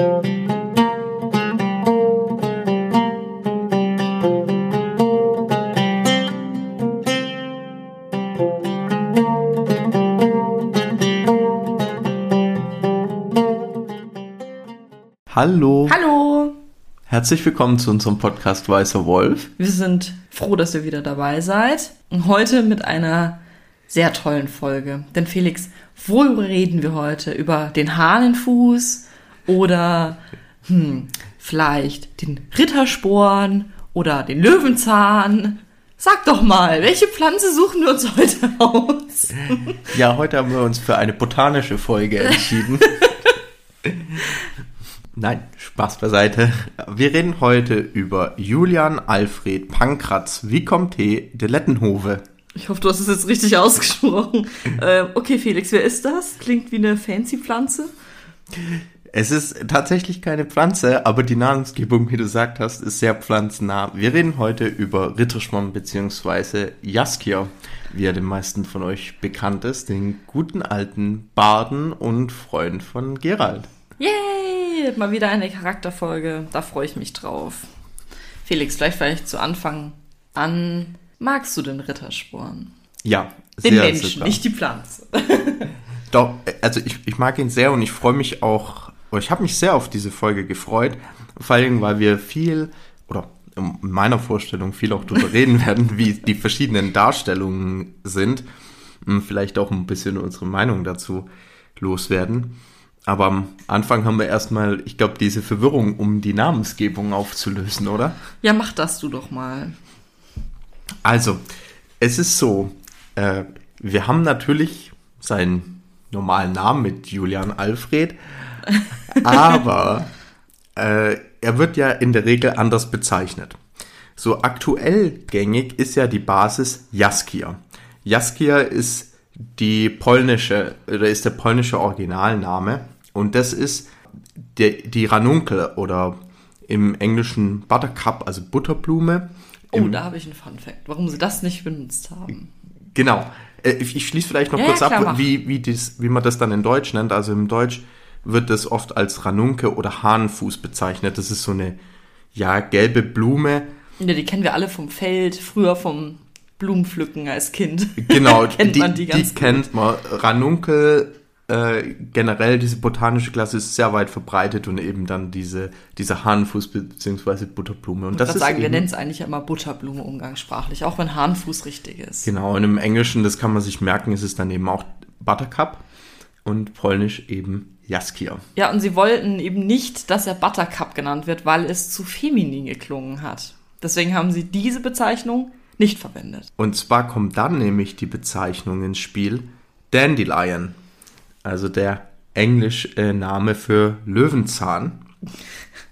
Hallo. Hallo. Herzlich willkommen zu unserem Podcast Weißer Wolf. Wir sind froh, dass ihr wieder dabei seid. Und heute mit einer sehr tollen Folge. Denn Felix, worüber reden wir heute? Über den Hahnenfuß oder hm, vielleicht den Rittersporn oder den Löwenzahn? Sag doch mal, welche Pflanze suchen wir uns heute aus? Ja, heute haben wir uns für eine botanische Folge entschieden. Nein, Spaß beiseite. Wir reden heute über Julian Alfred Pankratz Vicomte de Lettenhove. Ich hoffe, du hast es jetzt richtig ausgesprochen. äh, okay, Felix, wer ist das? Klingt wie eine fancy Pflanze. Es ist tatsächlich keine Pflanze, aber die Namensgebung, wie du gesagt hast, ist sehr pflanzennah. Wir reden heute über Ritterschmarrn bzw. Jaskier, wie er den meisten von euch bekannt ist, den guten alten Barden und Freund von Gerald. Yay! Mal wieder eine Charakterfolge. Da freue ich mich drauf. Felix, vielleicht vielleicht zu Anfang an. Magst du den Rittersporn? Ja, Den sehr Menschen, sogar. nicht die Pflanze. Doch, also ich, ich mag ihn sehr und ich freue mich auch, oder ich habe mich sehr auf diese Folge gefreut, vor allem, weil wir viel, oder in meiner Vorstellung viel auch darüber reden werden, wie die verschiedenen Darstellungen sind und vielleicht auch ein bisschen unsere Meinung dazu loswerden. Aber am Anfang haben wir erstmal, ich glaube, diese Verwirrung, um die Namensgebung aufzulösen, oder? Ja, mach das du doch mal. Also, es ist so, äh, wir haben natürlich seinen normalen Namen mit Julian Alfred, aber äh, er wird ja in der Regel anders bezeichnet. So aktuell gängig ist ja die Basis Jaskier. Jaskier ist die polnische, oder ist der polnische Originalname und das ist der, die Ranunkel oder im Englischen Buttercup, also Butterblume. Oh, Im- da habe ich einen Fun Fact, warum sie das nicht benutzt haben. Genau. Äh, Ich, ich schließe vielleicht noch Ja, kurz ja, klar, ab, mach. wie, wie, dies, wie man das dann in Deutsch nennt. Also im Deutsch wird das oft als Ranunke oder Hahnenfuß bezeichnet. Das ist so eine, ja, gelbe Blume. Ja, die kennen wir alle vom Feld, früher vom Blumenpflücken als Kind. Genau, kennt man die ganz gut. kennt man. Ranunkel, äh, generell diese botanische Klasse ist sehr weit verbreitet und eben dann diese, diese Hahnenfuß bzw. Butterblume. Und Ich das ist sagen, wir eben, nennen es eigentlich immer Butterblume umgangssprachlich, auch wenn Hahnfuß richtig ist. Genau, und im Englischen, das kann man sich merken, ist es dann eben auch Buttercup und polnisch eben Jaskier. Ja, und sie wollten eben nicht, dass er Buttercup genannt wird, weil es zu feminin geklungen hat. Deswegen haben sie diese Bezeichnung nicht verwendet. Und zwar kommt dann nämlich die Bezeichnung ins Spiel Dandelion, also der englische äh, Name für Löwenzahn.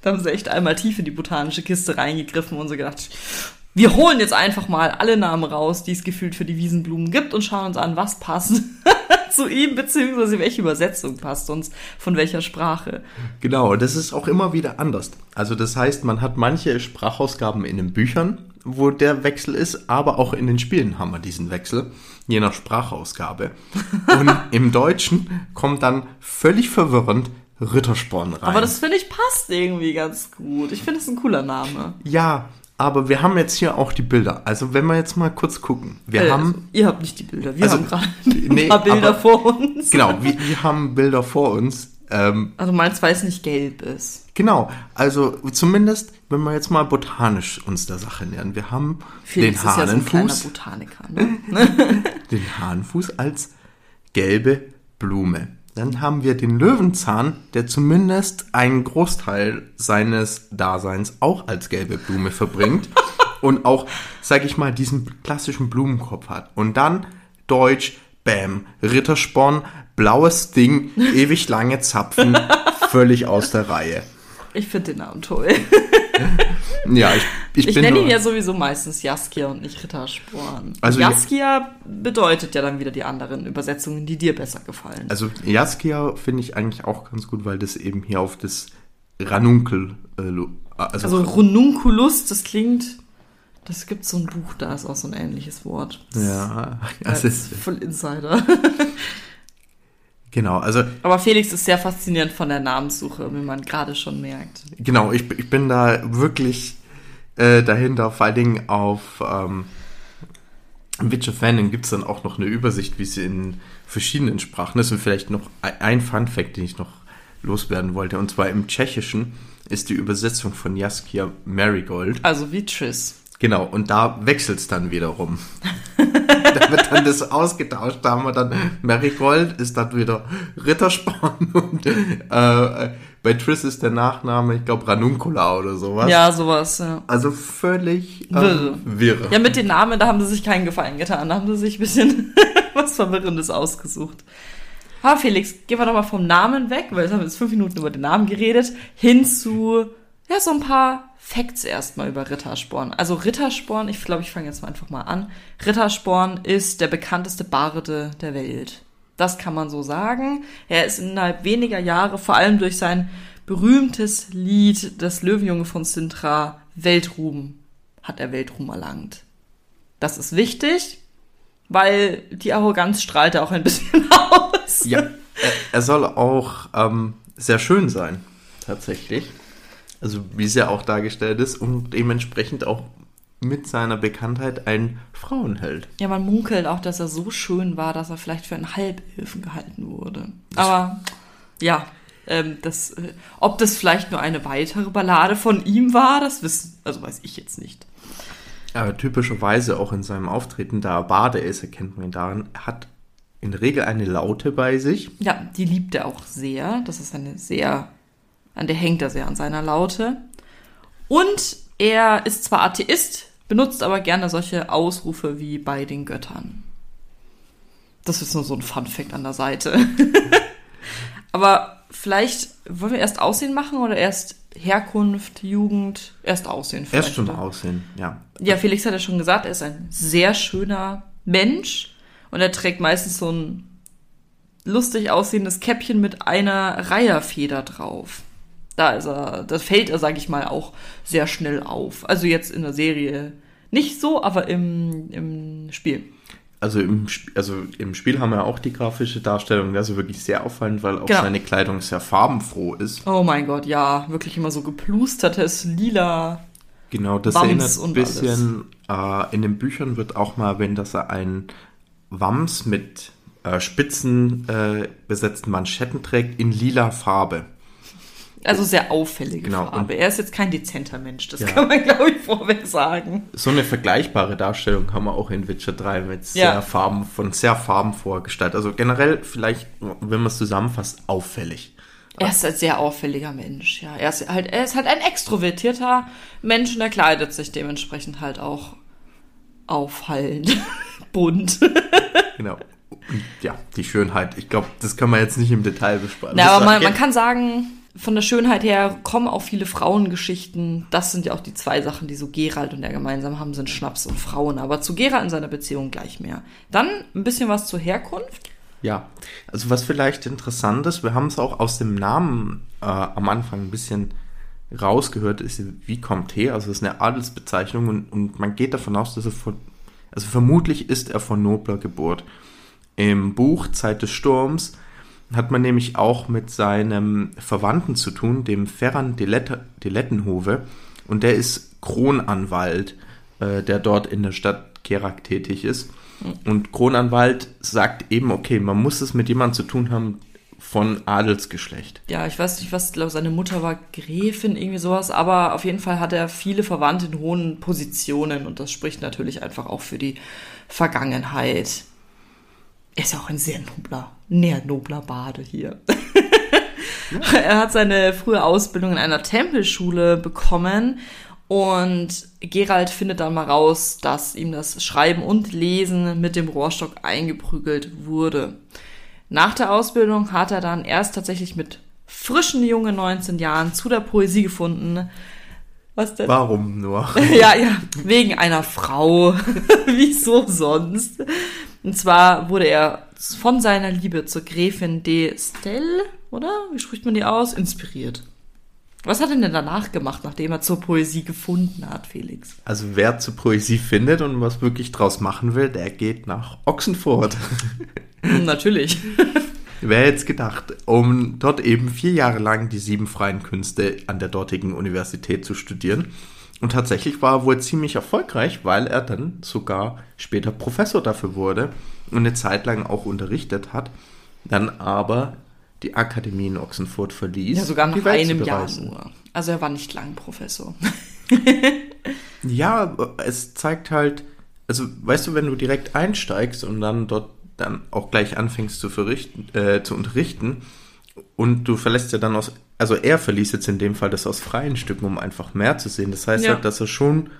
Da haben sie echt einmal tief in die botanische Kiste reingegriffen und so gedacht, wir holen jetzt einfach mal alle Namen raus, die es gefühlt für die Wiesenblumen gibt und schauen uns an, was passt zu ihm, beziehungsweise welche Übersetzung passt uns von welcher Sprache. Genau, das ist auch immer wieder anders. Also das heißt, man hat manche Sprachausgaben in den Büchern, wo der Wechsel ist, aber auch in den Spielen haben wir diesen Wechsel, je nach Sprachausgabe. Und im Deutschen kommt dann völlig verwirrend Rittersporn rein. Aber das finde ich passt irgendwie ganz gut. Ich finde es ein cooler Name. ja, aber wir haben jetzt hier auch die Bilder. Also wenn wir jetzt mal kurz gucken. Wir Äh, haben ihr habt nicht die Bilder, wir Also, haben gerade ein nee, paar Bilder aber- vor uns. Genau, wir, wir haben Bilder vor uns. Ähm, Also meins, weil es nicht gelb ist. genau, also zumindest, wenn wir jetzt mal botanisch uns der Sache nähern. Wir haben Felix den ist ja so Hahnenfuß. Ne? den Hahnenfuß als gelbe Blume. Dann haben wir den Löwenzahn, der zumindest einen Großteil seines Daseins auch als gelbe Blume verbringt und auch, sag ich mal, diesen klassischen Blumenkopf hat. Und dann Deutsch, Bam, Rittersporn, blaues Ding, ewig lange Zapfen, völlig aus der Reihe. Ich finde den Namen toll. Ja, ich, ich, Ich nenne ihn ja sowieso meistens Jaskia und nicht Rittersporn. Also Jaskia bedeutet ja dann wieder die anderen Übersetzungen, die dir besser gefallen. Also Jaskia finde ich eigentlich auch ganz gut, weil das eben hier auf das Ranunkel, äh, also, Also Rununculus, das klingt, das gibt so ein Buch, da ist auch so ein ähnliches Wort. Das ja, das ist voll Insider. Genau, also Aber Felix ist sehr faszinierend von der Namenssuche, wie man gerade schon merkt. genau, ich, ich bin da wirklich äh, dahinter, vor allen Dingen auf ähm, Witcher Fan gibt es dann auch noch eine Übersicht, wie sie in verschiedenen Sprachen, ist vielleicht noch ein- Fun Fact, den ich noch loswerden wollte, und zwar im Tschechischen ist die Übersetzung von Jaskia Marigold. Also wie Triss. Genau, und da wechselt es dann wiederum. da wird dann das ausgetauscht. Da haben wir dann Marigold, ist dann wieder Rittersporn und äh, bei Triss ist der Nachname, ich glaube, Ranuncula oder sowas. Ja, sowas, ja. Also völlig Wirr. ähm, wirr. Ja, mit den Namen, da haben sie sich keinen Gefallen getan. Da haben sie sich ein bisschen was Verwirrendes ausgesucht. Aber Felix, gehen wir doch mal vom Namen weg, weil jetzt haben wir jetzt fünf Minuten über den Namen geredet, hin zu, ja, so ein paar Facts erstmal über Rittersporn. Also Rittersporn, ich glaube, ich fange jetzt mal einfach mal an. Rittersporn ist der bekannteste Barde der Welt. Das kann man so sagen. Er ist innerhalb weniger Jahre, vor allem durch sein berühmtes Lied, das Löwenjunge von Sintra, Weltruhm, hat er Weltruhm erlangt. Das ist wichtig, weil die Arroganz strahlt er auch ein bisschen aus. Ja, er, er soll auch ähm, sehr schön sein, tatsächlich. Also wie es ja auch dargestellt ist und dementsprechend auch mit seiner Bekanntheit ein Frauenheld. Ja, man munkelt auch, dass er so schön war, dass er vielleicht für einen Halbelfen gehalten wurde. Aber ja, ähm, das, äh, ob das vielleicht nur eine weitere Ballade von ihm war, das wissen, also weiß ich jetzt nicht. Aber typischerweise auch in seinem Auftreten, da er Bade ist, erkennt man ihn daran, er hat in der Regel eine Laute bei sich. Ja, die liebt er auch sehr. Das ist eine sehr, an der hängt er sehr an seiner Laute. Und er ist zwar Atheist, benutzt aber gerne solche Ausrufe wie bei den Göttern. Das ist nur so ein Fun-Fact an der Seite. aber vielleicht wollen wir erst Aussehen machen oder erst Herkunft, Jugend, erst Aussehen vielleicht. Erst schon oder? aussehen, ja. Ja, Felix hat ja schon gesagt, er ist ein sehr schöner Mensch und er trägt meistens so ein lustig aussehendes Käppchen mit einer Reiherfeder drauf. Da ist er, das fällt er, sag ich mal, auch sehr schnell auf. Also jetzt in der Serie nicht so, aber im, im Spiel. Also im, also im Spiel haben wir auch die grafische Darstellung, das ist wirklich sehr auffallend, weil auch Genau. seine Kleidung sehr farbenfroh ist. Oh mein Gott, ja, wirklich immer so geplustertes Lila. Genau, das Wams erinnert ein bisschen, äh, in den Büchern wird auch mal erwähnt, dass er einen Wams mit äh, spitzen äh, besetzten Manschetten trägt in lila Farbe. Also sehr auffällige Genau, Farbe. und- Er ist jetzt kein dezenter Mensch, das Ja. kann man, glaube ich, vorweg sagen. So eine vergleichbare Darstellung haben wir auch in Witcher 3 mit Ja. sehr Farben, von sehr farbenfroher Gestalt. Also generell vielleicht, wenn man es zusammenfasst, auffällig. Er ist ein sehr auffälliger Mensch, ja. Er ist halt, er ist halt ein extrovertierter Mensch und er kleidet sich dementsprechend halt auch auffallend, bunt. Genau. Und ja, die Schönheit. Ich glaube, das kann man jetzt nicht im Detail besprechen. Na, aber man, man kann sagen, von der Schönheit her kommen auch viele Frauengeschichten. Das sind ja auch die zwei Sachen, die so Gerald und er gemeinsam haben, sind Schnaps und Frauen. Aber zu Gerald in seiner Beziehung gleich mehr. Dann ein bisschen was zur Herkunft. Ja, also was vielleicht interessant ist, wir haben es auch aus dem Namen äh, am Anfang ein bisschen rausgehört, ist Vicomte, also das ist eine Adelsbezeichnung und, und man geht davon aus, dass er von, also vermutlich ist er von nobler Geburt. Im Buch Zeit des Sturms hat man nämlich auch mit seinem Verwandten zu tun, dem Ferran de, Lette, de Lettenhove, und der ist Kronanwalt, äh, der dort in der Stadt Kerak tätig ist. Und Kronanwalt sagt eben, okay, man muss es mit jemandem zu tun haben von Adelsgeschlecht. Ja, ich weiß nicht, was, glaube, seine Mutter war Gräfin, irgendwie sowas, aber auf jeden Fall hat er viele Verwandte in hohen Positionen und das spricht natürlich einfach auch für die Vergangenheit. Er ist ja auch ein sehr nobler, näher nobler Bade hier. Er hat seine frühe Ausbildung in einer Tempelschule bekommen und Gerald findet dann mal raus, dass ihm das Schreiben und Lesen mit dem Rohrstock eingeprügelt wurde. Nach der Ausbildung hat er dann erst tatsächlich mit frischen jungen 19 Jahren zu der Poesie gefunden. Was denn? Warum nur? ja, ja, wegen einer Frau. Wieso sonst? Und zwar wurde er von seiner Liebe zur Gräfin de Stel, oder? Wie spricht man die aus? Inspiriert. Was hat er denn danach gemacht, nachdem er zur Poesie gefunden hat, Felix? Also wer zur Poesie findet und was wirklich draus machen will, der geht nach Ochsenfurt. Natürlich. Wer hätte es gedacht, um dort eben vier Jahre lang die sieben freien Künste an der dortigen Universität zu studieren. Und tatsächlich war er wohl ziemlich erfolgreich, weil er dann sogar später Professor dafür wurde und eine Zeit lang auch unterrichtet hat. Dann aber die Akademie in Oxenfurt verließ. Ja, sogar nach einem Jahr nur. Also er war nicht lang Professor. Ja, es zeigt halt, also weißt du, wenn du direkt einsteigst und dann dort dann auch gleich anfängst zu, verrichten, äh, zu unterrichten und du verlässt ja dann aus, also er verließ jetzt in dem Fall das aus freien Stücken, um einfach mehr zu sehen. Das heißt Ja. halt, dass er schon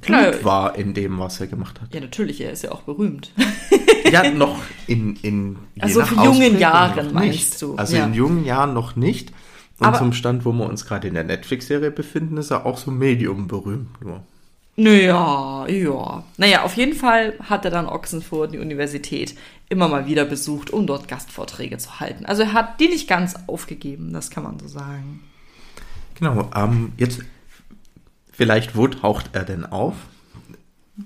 Klar. gut war in dem, was er gemacht hat. Ja, natürlich, er ist ja auch berühmt. Ja, noch in, in Also nach für jungen Ausprägung Jahren noch meinst nicht. du? Also Ja. in jungen Jahren noch nicht. Und Aber- zum Stand, wo wir uns gerade in der Netflix-Serie befinden, ist er auch so medium berühmt nur. Naja, ja. Naja, auf jeden Fall hat er dann Oxenfurt, die Universität, immer mal wieder besucht, um dort Gastvorträge zu halten. Also er hat die nicht ganz aufgegeben, das kann man so sagen. Genau, ähm, jetzt vielleicht, wo taucht er denn auf?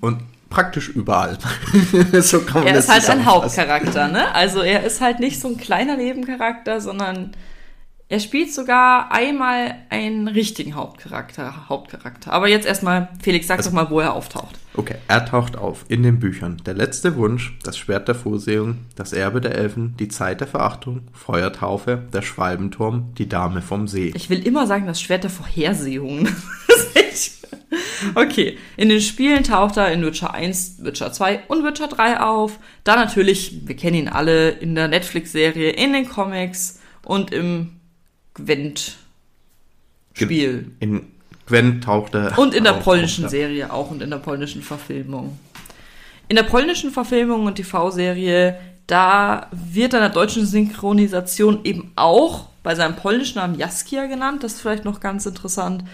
Und praktisch überall. so kann man Er das ist halt ein. Hauptcharakter, ne? Also er ist halt nicht so ein kleiner Nebencharakter, sondern er spielt sogar einmal einen richtigen Hauptcharakter. Hauptcharakter. Aber jetzt erstmal, Felix, sag Also doch mal, wo er auftaucht. Okay, er taucht auf in den Büchern. Der letzte Wunsch, das Schwert der Vorsehung, das Erbe der Elfen, die Zeit der Verachtung, Feuertaufe, der Schwalbenturm, die Dame vom See. Ich will immer sagen, das Schwert der Vorhersehung. Okay, in den Spielen taucht er in Witcher 1, Witcher 2 und Witcher 3 auf. Da natürlich, wir kennen ihn alle, in der Netflix-Serie, in den Comics und im Gwent-Spiel. In Gwen taucht er Und in der auch polnischen auf. Serie auch und in der polnischen Verfilmung. In der polnischen Verfilmung und TV-Serie, da wird in der deutschen Synchronisation eben auch bei seinem polnischen Namen Jaskia genannt. Das ist vielleicht noch ganz interessant.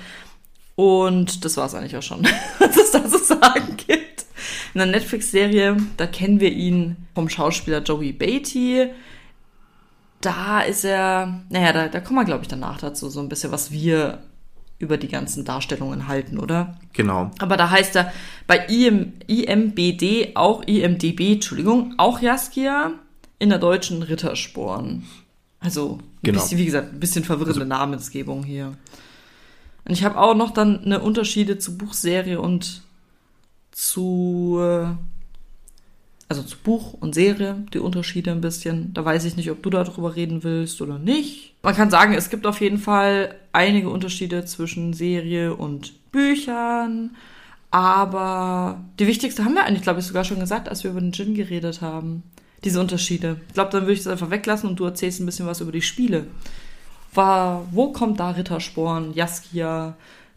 Und das war es eigentlich auch schon, was es da zu sagen gibt. In der Netflix-Serie, da kennen wir ihn vom Schauspieler Joey Beatty. Da ist er, naja, da, da kommen wir, glaube ich, danach dazu, so ein bisschen, was wir über die ganzen Darstellungen halten, oder? Genau. Aber da heißt er bei IM, IMBD auch IMDB, Entschuldigung, auch Jaskia in der deutschen Rittersporn. Also, Genau. bisschen, wie gesagt, ein bisschen verwirrende Namensgebung hier. Und ich habe auch noch dann eine Unterschiede zu Buchserie und zu äh, also zu Buch und Serie, die Unterschiede ein bisschen. Da weiß ich nicht, ob du darüber reden willst oder nicht. Man kann sagen, es gibt auf jeden Fall einige Unterschiede zwischen Serie und Büchern. Aber die wichtigste haben wir eigentlich, glaube ich, sogar schon gesagt, als wir über den Gin geredet haben. Diese Unterschiede. Ich glaube, dann würde ich das einfach weglassen und du erzählst ein bisschen was über die Spiele. War, wo kommt da Rittersporn, Jaskia,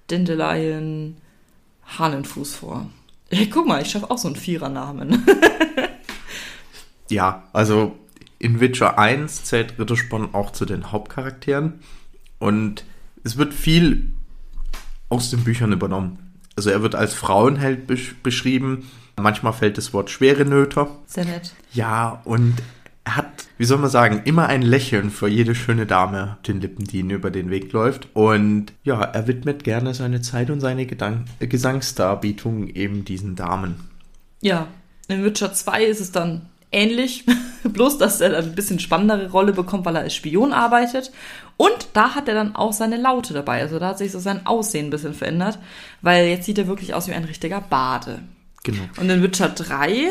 Dandelion, Hahnenfuß vor? Hey, guck mal, ich schaffe auch so einen Vierernamen. Ja, also in Witcher 1 zählt Rittersporn auch zu den Hauptcharakteren und es wird viel aus den Büchern übernommen. Also er wird als Frauenheld besch beschrieben. Manchmal fällt das Wort schwere Nöter. Sehr nett. Ja, und er hat, wie soll man sagen, immer ein Lächeln für jede schöne Dame auf den Lippen, die ihm über den Weg läuft. Und ja, er widmet gerne seine Zeit und seine Gedank äh, Gesangsdarbietung eben diesen Damen. Ja, in Witcher 2 ist es dann ähnlich, bloß dass er dann ein bisschen spannendere Rolle bekommt, weil er als Spion arbeitet. Und da hat er dann auch seine Laute dabei. Also da hat sich so sein Aussehen ein bisschen verändert, weil jetzt sieht er wirklich aus wie ein richtiger Bade. Genau. Und in Witcher 3,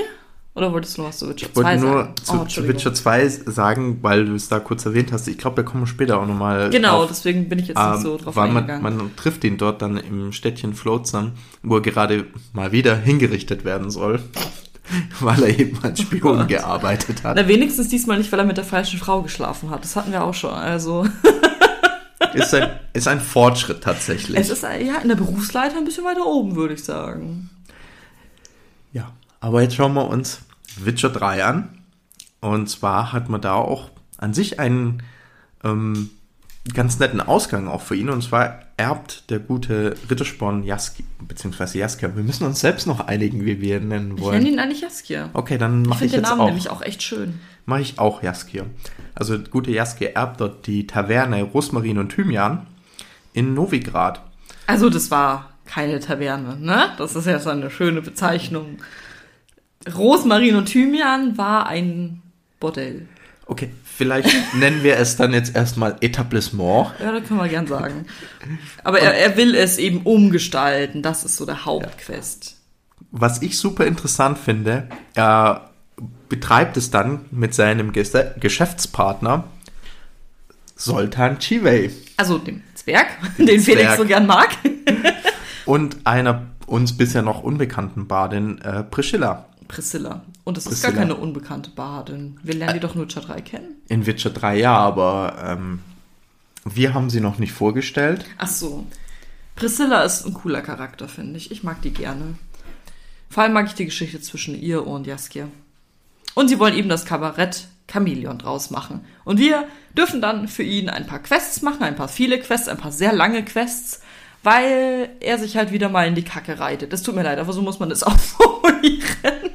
oder wolltest du noch was zu Witcher Ich wollte 2 nur sagen? zu, Oh, zu Entschuldigung. Witcher 2 sagen, weil du es da kurz erwähnt hast. Ich glaube, da kommen wir später auch nochmal Genau, drauf. deswegen bin ich jetzt nicht so Ähm, drauf weil man, eingegangen. man trifft ihn dort dann im Städtchen Flotsam, wo er gerade mal wieder hingerichtet werden soll, weil er eben als Spion Oh gearbeitet hat. Na, wenigstens diesmal nicht, weil er mit der falschen Frau geschlafen hat. Das hatten wir auch schon. Also, Ist ein, ist ein Fortschritt tatsächlich. es ist ja in der Berufsleiter ein bisschen weiter oben, würde ich sagen. Ja, aber jetzt schauen wir uns Witcher 3 an. Und zwar hat man da auch an sich einen ähm, ganz netten Ausgang auch für ihn. Und zwar erbt der gute Rittersporn Jaski, beziehungsweise Jaskier. Wir müssen uns selbst noch einigen, wie wir ihn nennen Ich wollen. nenne ihn eigentlich Jaskia. Okay, dann Ich mache ich, finde den jetzt Namen auch. nämlich auch echt schön. Mache ich auch Jaskier. Also der gute Jaskier erbt dort die Taverne Rosmarin und Thymian in Novigrad. Also, das war keine Taverne, ne? Das ist ja so eine schöne Bezeichnung. Rosmarin und Thymian war ein Bordell. Okay, vielleicht nennen wir es dann jetzt erstmal Etablissement. Ja, das können wir gern sagen. Aber er, er will es eben umgestalten. Das ist so der Hauptquest. Was ich super interessant finde, er betreibt es dann mit seinem Ges- Geschäftspartner Soltan Chivey Also dem Zwerg, den Felix Zwerg. so gern mag. und einer uns bisher noch unbekannten Bardin äh, Priscilla. Priscilla. Und es ist gar keine unbekannte Bardin. Wir lernen die doch nur Witcher 3 kennen. In Witcher 3 ja, aber ähm, wir haben sie noch nicht vorgestellt. Ach so. Priscilla ist ein cooler Charakter, finde ich. Ich mag die gerne. Vor allem mag ich die Geschichte zwischen ihr und Jaskier. Und sie wollen eben das Kabarett Chamäleon draus machen. Und wir dürfen dann für ihn ein paar Quests machen, ein paar viele Quests, ein paar sehr lange Quests, weil er sich halt wieder mal in die Kacke reitet. Das tut mir leid, aber so muss man das auch formulieren.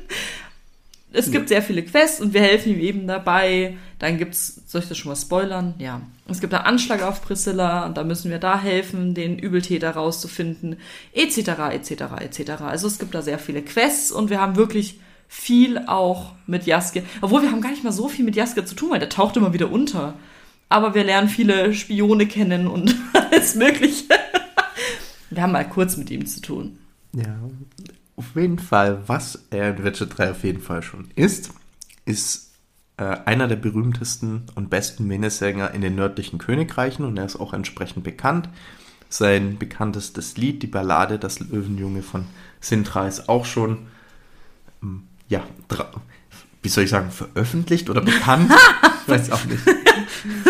Es gibt sehr viele Quests und wir helfen ihm eben dabei. Dann gibt's, soll ich das schon mal spoilern? Ja. Es gibt einen Anschlag auf Priscilla und da müssen wir da helfen, den Übeltäter rauszufinden, etc., etc., etc. Also es gibt da sehr viele Quests und wir haben wirklich viel auch mit Jaskier. Obwohl wir haben gar nicht mal so viel mit Jaskier zu tun, weil der taucht immer wieder unter. Aber wir lernen viele Spione kennen und alles Mögliche. Wir haben mal kurz mit ihm zu tun. Ja, auf jeden Fall, was er in Witcher 3 auf jeden Fall schon ist, ist äh, einer der berühmtesten und besten Minnesänger in den nördlichen Königreichen und er ist auch entsprechend bekannt. Sein bekanntestes Lied, die Ballade Das Löwenjunge von Sintra, ist auch schon, ähm, ja, wie soll ich sagen, veröffentlicht oder bekannt? ich weiß auch nicht.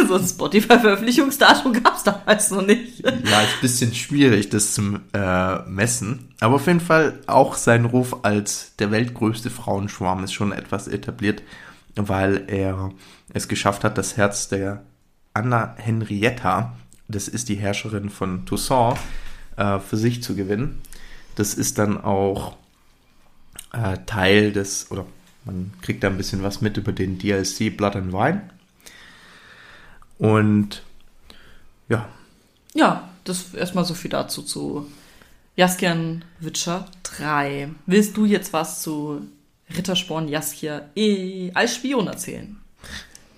So ein Spotify-Veröffentlichungsdatum gab es damals noch nicht. Ja, ist ein bisschen schwierig, das zu äh, messen. Aber auf jeden Fall auch sein Ruf als der weltgrößte Frauenschwarm ist schon etwas etabliert, weil er es geschafft hat, das Herz der Anna Henrietta, das ist die Herrscherin von Toussaint, äh, für sich zu gewinnen. Das ist dann auch äh, Teil des, oder man kriegt da ein bisschen was mit über den DLC Blood and Wine. Und ja, Ja, das erstmal so viel dazu zu Jaskian Witcher 3. Willst du jetzt was zu Rittersporn Jaskier eh, als Spion erzählen?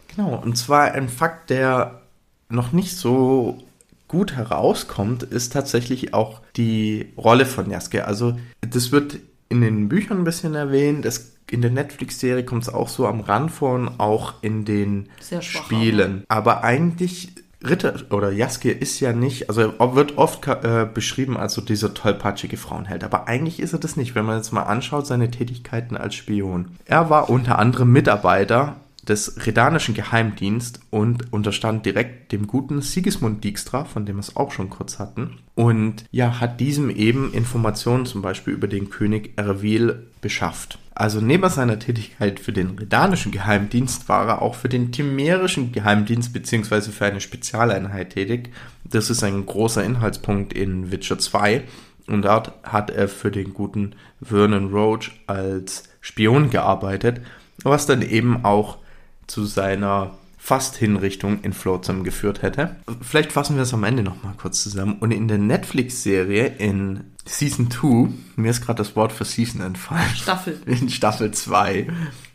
Genau, und zwar ein Fakt, der noch nicht so gut herauskommt, ist tatsächlich auch die Rolle von Jaskier. Also das wird in den Büchern ein bisschen erwähnt, es, in der Netflix-Serie kommt es auch so am Rand vor und auch in den Sehr schwach, Spielen. Aber eigentlich Ritter oder Jaskier ist ja nicht, also er wird oft äh, beschrieben als so dieser tollpatschige Frauenheld, aber eigentlich ist er das nicht, wenn man jetzt mal anschaut, seine Tätigkeiten als Spion. Er war unter anderem Mitarbeiter des Redanischen Geheimdienst und unterstand direkt dem guten Sigismund Dijkstra, von dem wir es auch schon kurz hatten. Und ja, hat diesem eben Informationen zum Beispiel über den König Erwil beschafft. Also neben seiner Tätigkeit für den Redanischen Geheimdienst war er auch für den Timerischen Geheimdienst beziehungsweise für eine Spezialeinheit tätig. Das ist ein großer Inhaltspunkt in Witcher 2. Und dort hat er für den guten Vernon Roach als Spion gearbeitet, was dann eben auch zu seiner Fast-Hinrichtung in Flotsam geführt hätte. Vielleicht fassen wir es am Ende nochmal kurz zusammen. Und in der Netflix-Serie in Season 2, mir ist gerade das Wort für Season entfallen, Staffel. in Staffel 2,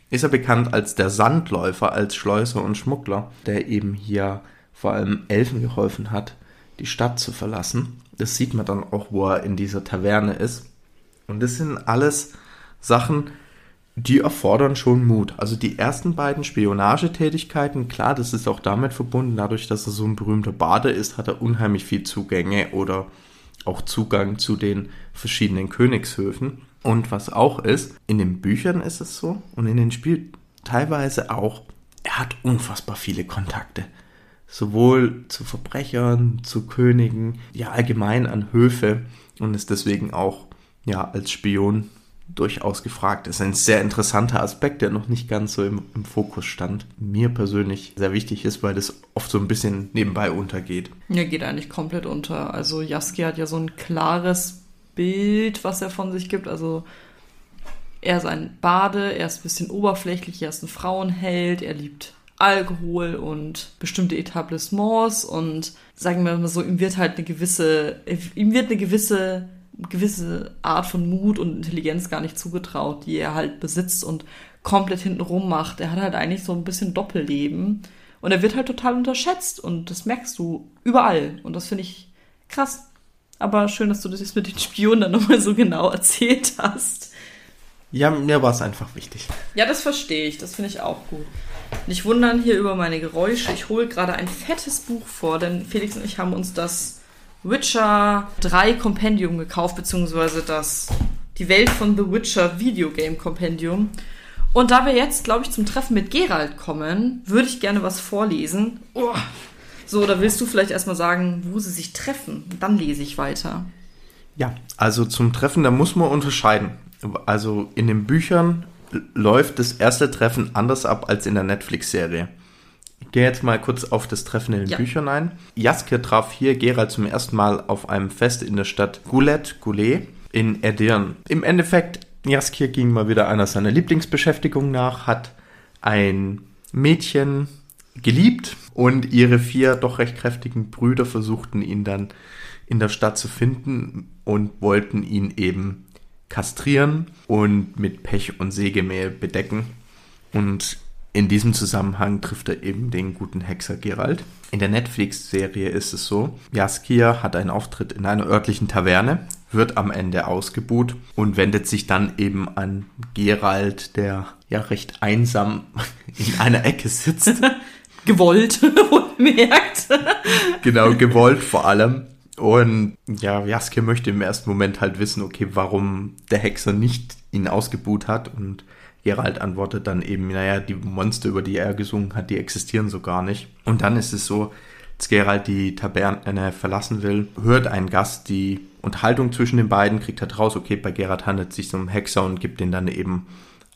ist er bekannt als der Sandläufer, als Schleuser und Schmuggler, der eben hier vor allem Elfen geholfen hat, die Stadt zu verlassen. Das sieht man dann auch, wo er in dieser Taverne ist. Und das sind alles Sachen, die erfordern schon Mut. Also die ersten beiden Spionagetätigkeiten, klar, das ist auch damit verbunden, dadurch, dass er so ein berühmter Bade ist, hat er unheimlich viel Zugänge oder auch Zugang zu den verschiedenen Königshöfen. Und was auch ist, in den Büchern ist es so und in den Spielen teilweise auch, er hat unfassbar viele Kontakte. Sowohl zu Verbrechern, zu Königen, ja allgemein an Höfe und ist deswegen auch ja als Spion durchaus gefragt ist. Ein sehr interessanter Aspekt, der noch nicht ganz so im, im, Fokus stand. Mir persönlich sehr wichtig ist, weil das oft so ein bisschen nebenbei untergeht. Ja, geht eigentlich komplett unter. Also Jaski hat ja so ein klares Bild, was er von sich gibt. Also er ist ein Bade, er ist ein bisschen oberflächlich, er ist ein Frauenheld, er liebt Alkohol und bestimmte Etablissements und sagen wir mal so, ihm wird halt eine gewisse, ihm wird eine gewisse gewisse Art von Mut und Intelligenz gar nicht zugetraut, die er halt besitzt und komplett hinten rum macht. Er hat halt eigentlich so ein bisschen Doppelleben. Und er wird halt total unterschätzt. Und das merkst du überall. Und das finde ich krass. Aber schön, dass du das jetzt mit den Spionen dann nochmal so genau erzählt hast. Ja, mir war es einfach wichtig. Ja, das verstehe ich. Das finde ich auch gut. Nicht wundern hier über meine Geräusche. Ich hole gerade ein fettes Buch vor, denn Felix und ich haben uns das Witcher 3 Kompendium gekauft, beziehungsweise das die Welt von The Witcher Videogame Kompendium. Und da wir jetzt, glaube ich, zum Treffen mit Gerald kommen, würde ich gerne was vorlesen. Oh. So, da willst du vielleicht erstmal sagen, wo sie sich treffen. Dann lese ich weiter. Ja, also zum Treffen, da muss man unterscheiden. Also in den Büchern läuft das erste Treffen anders ab als in der Netflix-Serie. Gehe jetzt mal kurz auf das Treffen in den ja. Büchern ein. Jaskier traf hier Gerald zum ersten Mal auf einem Fest in der Stadt Goulet, Goulet in Edirn. Im Endeffekt, Jaskier ging mal wieder einer seiner Lieblingsbeschäftigungen nach, hat ein Mädchen geliebt und ihre vier doch recht kräftigen Brüder versuchten ihn dann in der Stadt zu finden und wollten ihn eben kastrieren und mit Pech und Sägemehl bedecken. Und in diesem Zusammenhang trifft er eben den guten Hexer Gerald. In der Netflix-Serie ist es so, Jaskier hat einen Auftritt in einer örtlichen Taverne, wird am Ende ausgebuht und wendet sich dann eben an Gerald, der ja recht einsam in einer Ecke sitzt. gewollt, merkt. genau, gewollt vor allem. Und ja, Jaskier möchte im ersten Moment halt wissen, okay, warum der Hexer nicht ihn ausgebuht hat. Und Gerald antwortet dann eben, naja, die Monster, über die er gesungen hat, die existieren so gar nicht. Und dann ist es so, als Gerald die Taverne verlassen will, hört ein Gast die Unterhaltung zwischen den beiden, kriegt halt raus, okay, bei Gerald handelt es sich um Hexer und gibt ihn dann eben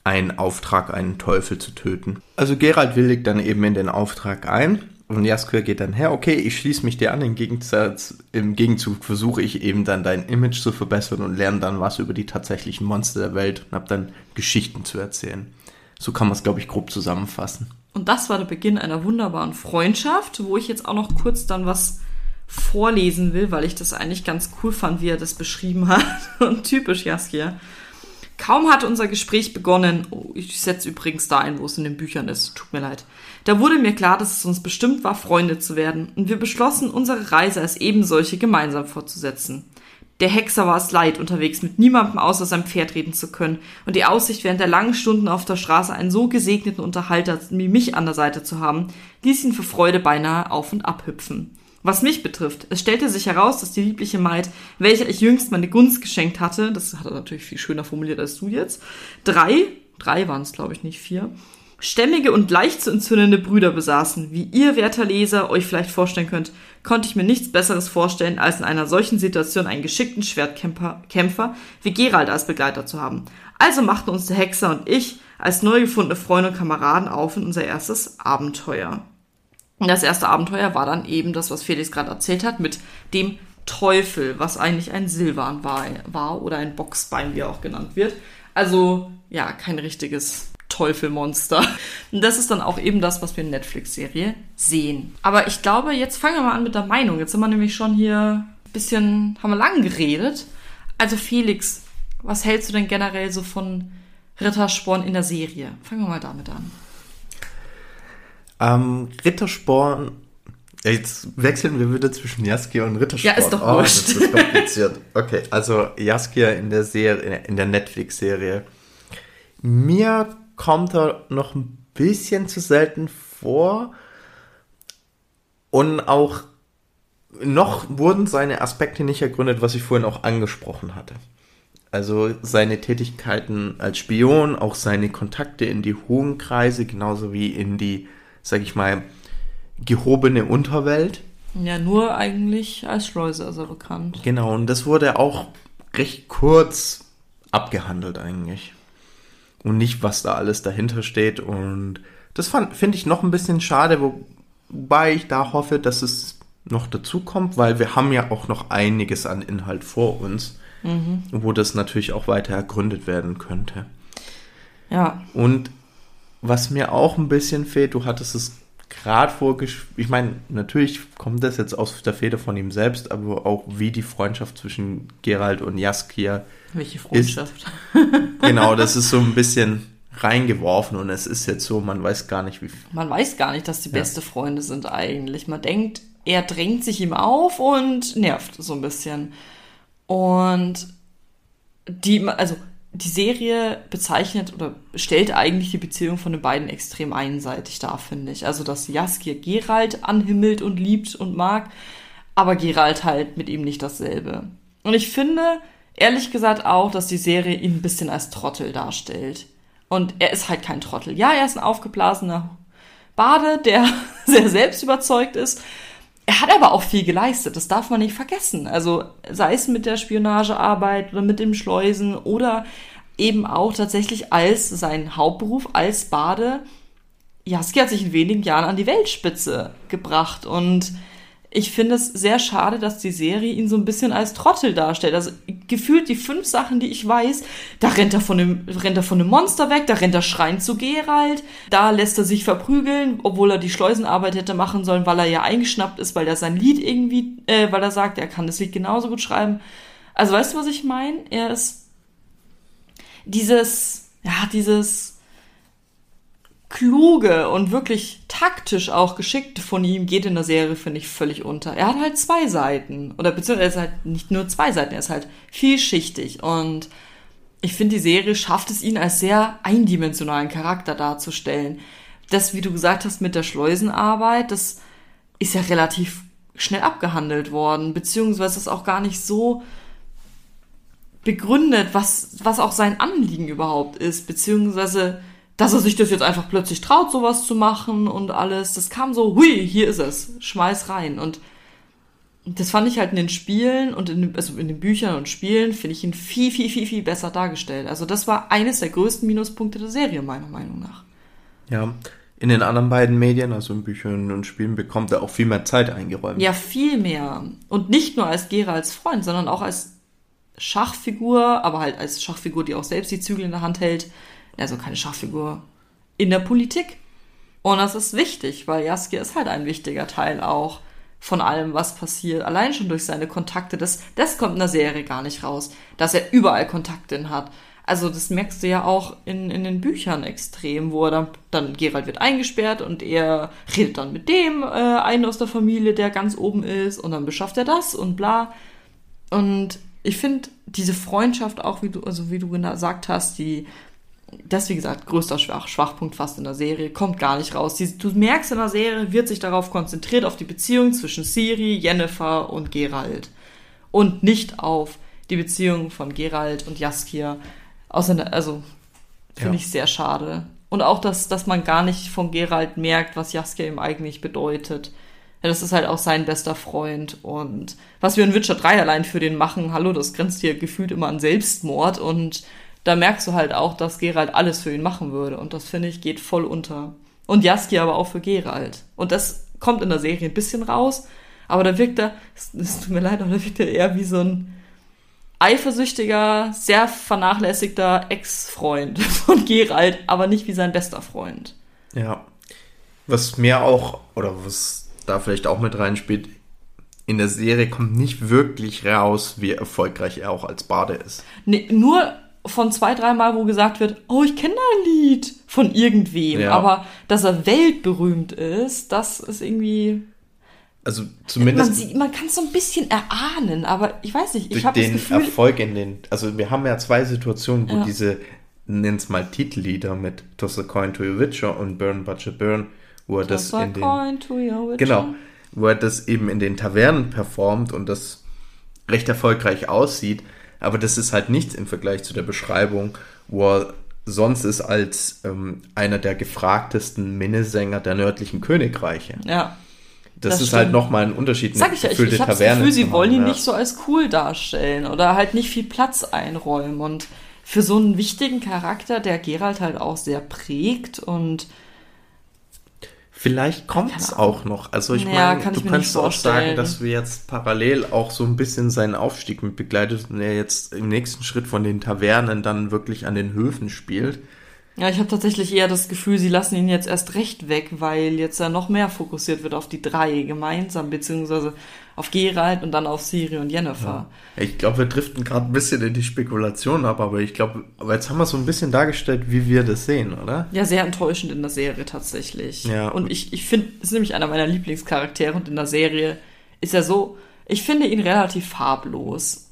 einen Auftrag, einen Teufel zu töten. Also Gerald willigt dann eben in den Auftrag ein und Jaskier geht dann her, okay, ich schließe mich dir an, im, Gegensatz, im Gegenzug versuche ich eben dann dein Image zu verbessern und lerne dann was über die tatsächlichen Monster der Welt und habe dann Geschichten zu erzählen. So kann man es, glaube ich, grob zusammenfassen. Und das war der Beginn einer wunderbaren Freundschaft, wo ich jetzt auch noch kurz dann was vorlesen will, weil ich das eigentlich ganz cool fand, wie er das beschrieben hat. Und typisch Jaskier. Kaum hatte unser Gespräch begonnen, oh, ich setze übrigens da ein, wo es in den Büchern ist, tut mir leid, da wurde mir klar, dass es uns bestimmt war, Freunde zu werden, und wir beschlossen, unsere Reise als ebensolche gemeinsam fortzusetzen. Der Hexer war es leid, unterwegs mit niemandem außer seinem Pferd reden zu können, und die Aussicht, während der langen Stunden auf der Straße einen so gesegneten Unterhalter wie mich an der Seite zu haben, ließ ihn für Freude beinahe auf und ab hüpfen. Was mich betrifft, es stellte sich heraus, dass die liebliche Maid, welcher ich jüngst meine Gunst geschenkt hatte, das hat er natürlich viel schöner formuliert als du jetzt, drei, drei waren es glaube ich nicht, vier, stämmige und leicht zu entzündende Brüder besaßen. Wie ihr, werter Leser, euch vielleicht vorstellen könnt, konnte ich mir nichts Besseres vorstellen, als in einer solchen Situation einen geschickten Schwertkämpfer Kämpfer wie Gerald als Begleiter zu haben. Also machten uns der Hexer und ich als neu gefundene Freunde und Kameraden auf in unser erstes Abenteuer. Und das erste Abenteuer war dann eben das, was Felix gerade erzählt hat, mit dem Teufel, was eigentlich ein Silvan war, war oder ein Boxbein, wie er auch genannt wird. Also ja, kein richtiges Teufelmonster. Und das ist dann auch eben das, was wir in Netflix-Serie sehen. Aber ich glaube, jetzt fangen wir mal an mit der Meinung. Jetzt sind wir nämlich schon hier ein bisschen, haben wir lang geredet. Also Felix, was hältst du denn generell so von Rittersporn in der Serie? Fangen wir mal damit an. Ähm, Rittersporn. Jetzt wechseln wir wieder zwischen Jaskier und Rittersporn. Ja, ist doch oh, wurscht. Das ist kompliziert. Okay, also Jaskier in der Serie, in der Netflix-Serie. Mir kommt er noch ein bisschen zu selten vor. Und auch noch wurden seine Aspekte nicht ergründet, was ich vorhin auch angesprochen hatte. Also seine Tätigkeiten als Spion, auch seine Kontakte in die hohen Kreise, genauso wie in die sag ich mal, gehobene Unterwelt. Ja, nur eigentlich als Schleuser ist er bekannt. Genau, und das wurde auch recht kurz abgehandelt eigentlich. Und nicht, was da alles dahinter steht. Und das finde ich noch ein bisschen schade, wobei ich da hoffe, dass es noch dazu kommt, weil wir haben ja auch noch einiges an Inhalt vor uns, mhm. wo das natürlich auch weiter ergründet werden könnte. Ja. Und was mir auch ein bisschen fehlt, du hattest es gerade vorgeschrieben, ich meine, natürlich kommt das jetzt aus der Feder von ihm selbst, aber auch wie die Freundschaft zwischen Gerald und Jaskier Welche Freundschaft? Ist. genau, das ist so ein bisschen, reingeworfen und es ist jetzt so, man weiß gar nicht, wie. Man weiß gar nicht, dass die beste Freunde sind eigentlich. Man denkt, er drängt sich ihm auf und nervt so ein bisschen. Und die, also die Serie bezeichnet oder stellt eigentlich die Beziehung von den beiden extrem einseitig dar, finde ich. Also, dass Jaskier Gerald anhimmelt und liebt und mag, aber Gerald halt mit ihm nicht dasselbe. Und ich finde, ehrlich gesagt auch, dass die Serie ihn ein bisschen als Trottel darstellt. Und er ist halt kein Trottel. Ja, er ist ein aufgeblasener Bade, der sehr selbstüberzeugt ist. Er hat aber auch viel geleistet, das darf man nicht vergessen. Also sei es mit der Spionagearbeit oder mit dem Schleusen oder eben auch tatsächlich als sein Hauptberuf als Bade. Jaski hat sich in wenigen Jahren an die Weltspitze gebracht und ich finde es sehr schade, dass die Serie ihn so ein bisschen als Trottel darstellt. Also gefühlt die fünf Sachen, die ich weiß, da rennt er von dem, rennt er von einem Monster weg, da rennt er schreiend zu Gerald, da lässt er sich verprügeln, obwohl er die Schleusenarbeit hätte machen sollen, weil er ja eingeschnappt ist, weil er sein Lied irgendwie, äh, weil er sagt, er kann das Lied genauso gut schreiben. Also weißt du, was ich meine? Er ist dieses, ja, dieses kluge und wirklich taktisch auch geschickte von ihm geht in der Serie, finde ich, völlig unter. Er hat halt zwei Seiten. Oder beziehungsweise er ist halt nicht nur zwei Seiten, er ist halt vielschichtig. Und ich finde, die Serie schafft es, ihn als sehr eindimensionalen Charakter darzustellen. Das, wie du gesagt hast, mit der Schleusenarbeit, das ist ja relativ schnell abgehandelt worden, beziehungsweise ist auch gar nicht so begründet, was, was auch sein Anliegen überhaupt ist, beziehungsweise dass er sich das jetzt einfach plötzlich traut, sowas zu machen und alles. Das kam so, hui, hier ist es, schmeiß rein. Und das fand ich halt in den Spielen und in, also in den Büchern und Spielen finde ich ihn viel, viel, viel, viel besser dargestellt. Also das war eines der größten Minuspunkte der Serie, meiner Meinung nach. Ja, in den anderen beiden Medien, also in Büchern und Spielen, bekommt er auch viel mehr Zeit eingeräumt. Ja, viel mehr. Und nicht nur als Geralds Freund, sondern auch als Schachfigur, aber halt als Schachfigur, die auch selbst die Zügel in der Hand hält also keine Schachfigur in der Politik. Und das ist wichtig, weil Jaskier ist halt ein wichtiger Teil auch von allem, was passiert. Allein schon durch seine Kontakte. Das, das kommt in der Serie gar nicht raus, dass er überall Kontakte hat. Also das merkst du ja auch in, in den Büchern extrem, wo er dann, dann Gerald wird eingesperrt und er redet dann mit dem äh, einen aus der Familie, der ganz oben ist und dann beschafft er das und bla. Und ich finde diese Freundschaft auch, wie du, also wie du gesagt hast, die das, wie gesagt, größter Schwach, Schwachpunkt fast in der Serie, kommt gar nicht raus. Die, du merkst in der Serie, wird sich darauf konzentriert, auf die Beziehung zwischen Siri, Jennifer und Gerald. Und nicht auf die Beziehung von Gerald und Jaskier. Außer, also, finde ja. ich sehr schade. Und auch, dass, dass man gar nicht von Gerald merkt, was Jaskier ihm eigentlich bedeutet. Ja, das ist halt auch sein bester Freund. Und was wir in Witcher 3 allein für den machen, hallo, das grenzt hier gefühlt immer an Selbstmord und da merkst du halt auch, dass Gerald alles für ihn machen würde. Und das finde ich geht voll unter. Und Jaski aber auch für Gerald. Und das kommt in der Serie ein bisschen raus, aber da wirkt er, es tut mir leid, aber da wirkt er eher wie so ein eifersüchtiger, sehr vernachlässigter Ex-Freund von Gerald, aber nicht wie sein bester Freund. Ja. Was mir auch, oder was da vielleicht auch mit reinspielt, in der Serie kommt nicht wirklich raus, wie erfolgreich er auch als Bade ist. Nee, nur von zwei, dreimal, wo gesagt wird, oh, ich kenne ein Lied von irgendwem. Ja. Aber dass er weltberühmt ist, das ist irgendwie. Also zumindest. Man, man kann es so ein bisschen erahnen, aber ich weiß nicht, ich habe den das Gefühl, Erfolg in den. Also wir haben ja zwei Situationen, wo ja. diese, nenn's mal Titellieder mit Toss a Coin to Your Witcher und Burn Budget Burn, wo er Toss das in den. Coin to your Witcher. Genau. Wo er das eben in den Tavernen performt und das recht erfolgreich aussieht aber das ist halt nichts im Vergleich zu der Beschreibung, wo er sonst ist als ähm, einer der gefragtesten Minnesänger der nördlichen Königreiche. Ja. Das, das ist halt stimmt. halt nochmal ein Unterschied. Sag ich ja, ich, ich habe das Gefühl, sie wollen ihn ja. nicht so als cool darstellen oder halt nicht viel Platz einräumen. Und für so einen wichtigen Charakter, der Gerald halt auch sehr prägt und Vielleicht kommt es auch noch. Also ich naja, meine, du kannst auch sagen, dass wir jetzt parallel auch so ein bisschen seinen Aufstieg mit begleitet und er jetzt im nächsten Schritt von den Tavernen dann wirklich an den Höfen spielt. Ja, ich habe tatsächlich eher das Gefühl, sie lassen ihn jetzt erst recht weg, weil jetzt ja noch mehr fokussiert wird auf die drei gemeinsam, beziehungsweise auf Geralt und dann auf Siri und Jennifer. Ja. Ich glaube, wir driften gerade ein bisschen in die Spekulation ab, aber ich glaube, aber jetzt haben wir so ein bisschen dargestellt, wie wir das sehen, oder? Ja, sehr enttäuschend in der Serie tatsächlich. Ja. Und ich, ich finde, es ist nämlich einer meiner Lieblingscharaktere und in der Serie ist er so, ich finde ihn relativ farblos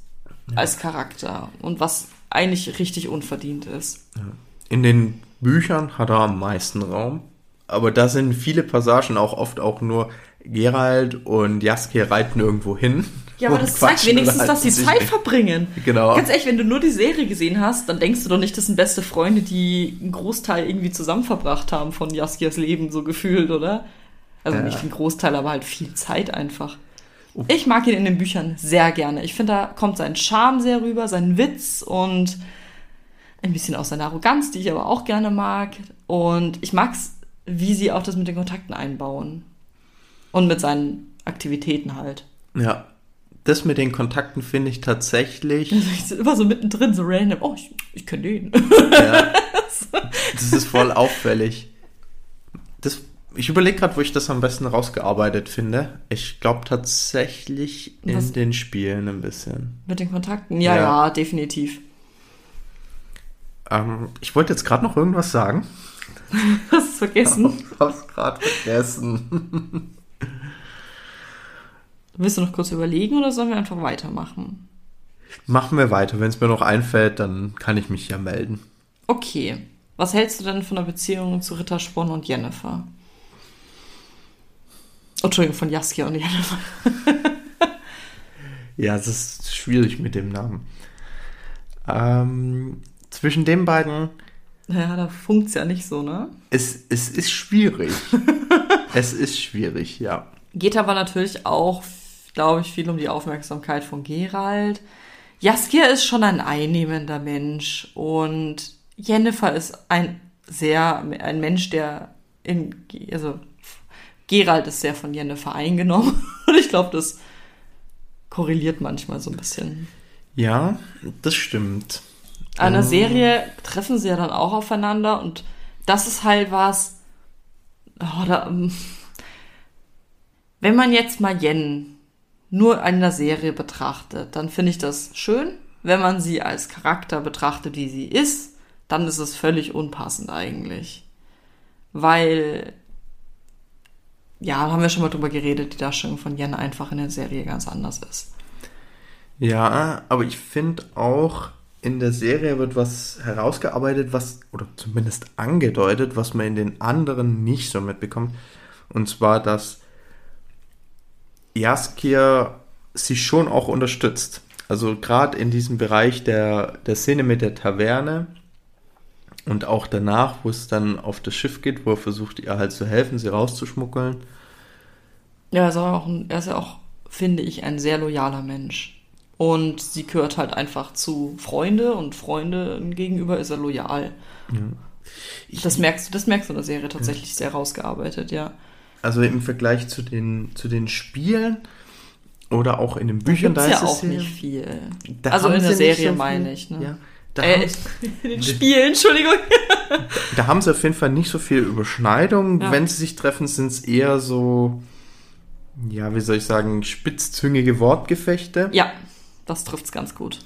ja. als Charakter und was eigentlich richtig unverdient ist. Ja. In den Büchern hat er am meisten Raum, aber da sind viele Passagen auch oft auch nur Gerald und Jaskier reiten irgendwo hin. Ja, aber das zeigt wenigstens, dass sie Zeit verbringen. Genau. Ganz ehrlich, wenn du nur die Serie gesehen hast, dann denkst du doch nicht, das sind beste Freunde, die einen Großteil irgendwie zusammen verbracht haben von Jaskiers Leben, so gefühlt, oder? Also ja. nicht den Großteil, aber halt viel Zeit einfach. Ich mag ihn in den Büchern sehr gerne. Ich finde, da kommt sein Charme sehr rüber, sein Witz und ein bisschen auch seine Arroganz, die ich aber auch gerne mag. Und ich mag es, wie sie auch das mit den Kontakten einbauen. Und mit seinen Aktivitäten halt. Ja. Das mit den Kontakten finde ich tatsächlich. Ich immer so mittendrin, so random. Oh, ich, ich kenne den. Ja. Das ist voll auffällig. Das, ich überlege gerade, wo ich das am besten rausgearbeitet finde. Ich glaube tatsächlich in Was? den Spielen ein bisschen. Mit den Kontakten? Ja, ja, ja definitiv. Ähm, ich wollte jetzt gerade noch irgendwas sagen. Hast vergessen? Ich hab's gerade vergessen. Willst du noch kurz überlegen oder sollen wir einfach weitermachen? Machen wir weiter. Wenn es mir noch einfällt, dann kann ich mich ja melden. Okay. Was hältst du denn von der Beziehung zu Ritter Spon und Jennifer? Oh, Entschuldigung, von Jaskia und Jennifer. ja, es ist schwierig mit dem Namen. Ähm, zwischen den beiden. Ja, da funkt es ja nicht so, ne? Es, es ist schwierig. es ist schwierig, ja. Geht aber natürlich auch glaube ich, viel um die Aufmerksamkeit von Gerald. Jaskier ist schon ein einnehmender Mensch und Jennifer ist ein sehr, ein Mensch, der in, also Gerald ist sehr von Jennifer eingenommen und ich glaube, das korreliert manchmal so ein bisschen. Ja, das stimmt. An der ähm. Serie treffen sie ja dann auch aufeinander und das ist halt was, oh, da, ähm, wenn man jetzt mal Jen nur in der Serie betrachtet, dann finde ich das schön. Wenn man sie als Charakter betrachtet, wie sie ist, dann ist es völlig unpassend eigentlich. Weil, ja, da haben wir schon mal drüber geredet, die Darstellung von Jen einfach in der Serie ganz anders ist. Ja, aber ich finde auch, in der Serie wird was herausgearbeitet, was, oder zumindest angedeutet, was man in den anderen nicht so mitbekommt. Und zwar, dass Jaskier sich schon auch unterstützt. Also gerade in diesem Bereich der, der Szene mit der Taverne und auch danach, wo es dann auf das Schiff geht, wo er versucht, ihr halt zu helfen, sie rauszuschmuggeln. Ja, er ist auch, er ist ja auch, finde ich, ein sehr loyaler Mensch. Und sie gehört halt einfach zu Freunde und Freunde gegenüber ist er loyal. Ja. Ich, das merkst du, das merkst du in der Serie tatsächlich ja. sehr rausgearbeitet, ja. Also im Vergleich zu den, zu den Spielen oder auch in den Büchern, da, da ist ja auch nicht viel. Also in der Serie so meine ich. Ne? Ja, äh, in den Spielen, Entschuldigung. da haben sie auf jeden Fall nicht so viel Überschneidung. Ja. Wenn sie sich treffen, sind es eher so, ja, wie soll ich sagen, spitzzüngige Wortgefechte. Ja, das trifft es ganz gut.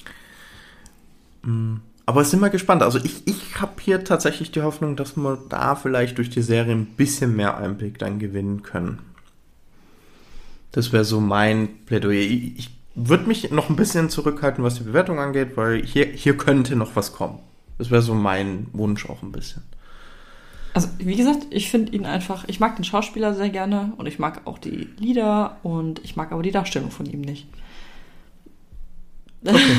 Mhm. Aber sind wir gespannt. Also ich, ich habe hier tatsächlich die Hoffnung, dass wir da vielleicht durch die Serie ein bisschen mehr Einblick dann gewinnen können. Das wäre so mein Plädoyer. Ich, ich würde mich noch ein bisschen zurückhalten, was die Bewertung angeht, weil hier, hier könnte noch was kommen. Das wäre so mein Wunsch auch ein bisschen. Also, wie gesagt, ich finde ihn einfach, ich mag den Schauspieler sehr gerne und ich mag auch die Lieder und ich mag aber die Darstellung von ihm nicht. Okay.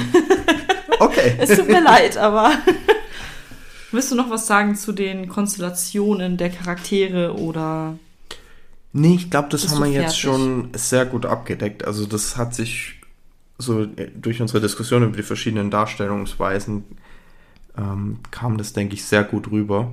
Okay. es tut mir leid, aber. Willst du noch was sagen zu den Konstellationen der Charaktere oder. Nee, ich glaube, das haben wir jetzt schon sehr gut abgedeckt. Also, das hat sich so äh, durch unsere Diskussion über die verschiedenen Darstellungsweisen ähm, kam das, denke ich, sehr gut rüber.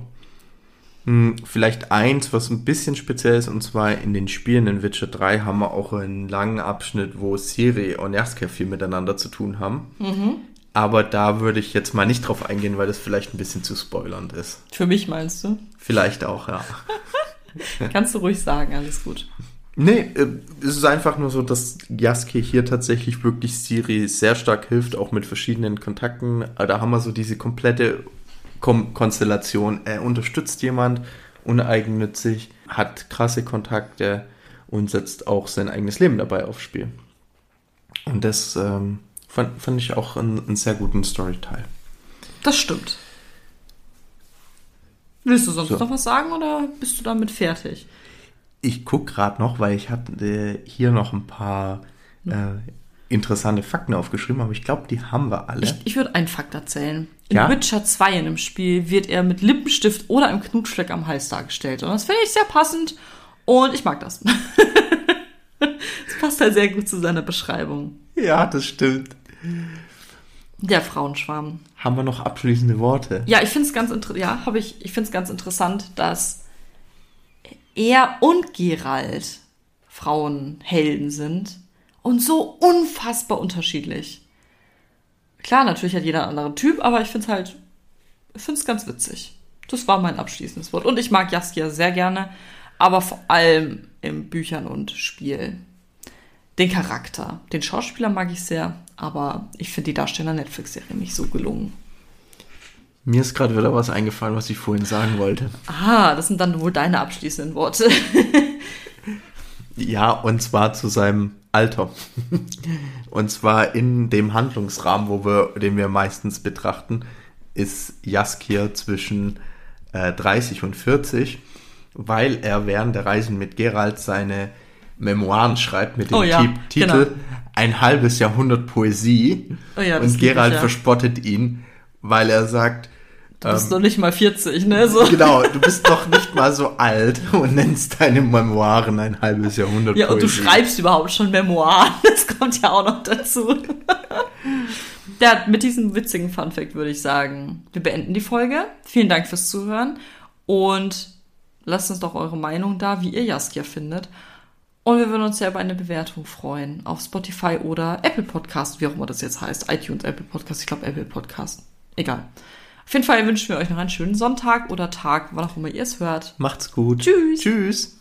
Hm, vielleicht eins, was ein bisschen speziell ist, und zwar in den Spielen in Witcher 3 haben wir auch einen langen Abschnitt, wo Siri und Jaskier viel miteinander zu tun haben. Mhm. Aber da würde ich jetzt mal nicht drauf eingehen, weil das vielleicht ein bisschen zu spoilernd ist. Für mich meinst du? Vielleicht auch, ja. Kannst du ruhig sagen, alles gut. Nee, äh, es ist einfach nur so, dass Jaske hier tatsächlich wirklich Siri sehr stark hilft, auch mit verschiedenen Kontakten. Äh, Da haben wir so diese komplette Kom Konstellation. Er unterstützt jemand uneigennützig, hat krasse Kontakte und setzt auch sein eigenes Leben dabei aufs Spiel. Und das ähm, fand, fand ich auch einen, einen sehr guten Storyteil. Das stimmt. Willst du sonst So. noch was sagen oder bist du damit fertig? Ich gucke gerade noch, weil ich hatte hier noch ein paar äh, interessante Fakten aufgeschrieben, aber ich glaube, die haben wir alle. Ich, ich würde einen Fakt erzählen. In Ja? Witcher 2 in dem Spiel wird er mit Lippenstift oder einem Knutschfleck am Hals dargestellt. Und das finde ich sehr passend und ich mag das. Es passt halt sehr gut zu seiner Beschreibung. ja, das stimmt. Der Frauenschwarm. Haben wir noch abschließende Worte? Ja, ich finde es ganz inter ja, ich, ich finde es ganz interessant, dass er und Gerald Frauenhelden sind und so unfassbar unterschiedlich. Klar, natürlich hat jeder einen anderen Typ, aber ich finde es halt, ich finde es ganz witzig. Das war mein abschließendes Wort. Und ich mag Jaskia sehr gerne, aber vor allem in Büchern und Spielen. Den Charakter. Den Schauspieler mag ich sehr, aber ich finde die Darsteller Netflix-Serie nicht so gelungen. Mir ist gerade wieder was eingefallen, was ich vorhin sagen wollte. Ah, das sind dann wohl deine abschließenden Worte. Ja, und zwar zu seinem Alter. Und zwar in dem Handlungsrahmen, wo wir, den wir meistens betrachten, ist Jaskier zwischen äh, 30 und 40, weil er während der Reisen mit Gerald seine Memoiren schreibt mit dem Oh ja, Ti- Titel genau. Ein halbes Jahrhundert Poesie. Oh ja, und Gerald ich, ja. verspottet ihn, weil er sagt, Du bist noch nicht mal 40, ne? So. Genau, du bist doch nicht mal so alt und nennst deine Memoiren ein halbes Jahrhundert Ja, und du schreibst überhaupt schon Memoiren. Das kommt ja auch noch dazu. Ja, mit diesem witzigen Funfact würde ich sagen, wir beenden die Folge. Vielen Dank fürs Zuhören und lasst uns doch eure Meinung da, wie ihr Jaskia findet. Und wir würden uns sehr über eine Bewertung freuen auf Spotify oder Apple Podcast, wie auch immer das jetzt heißt. iTunes, Apple Podcast, ich glaube Apple Podcast. Egal. Auf jeden Fall wünschen wir euch noch einen schönen Sonntag oder Tag, wann auch immer ihr es hört. Macht's gut. Tschüss. Tschüss.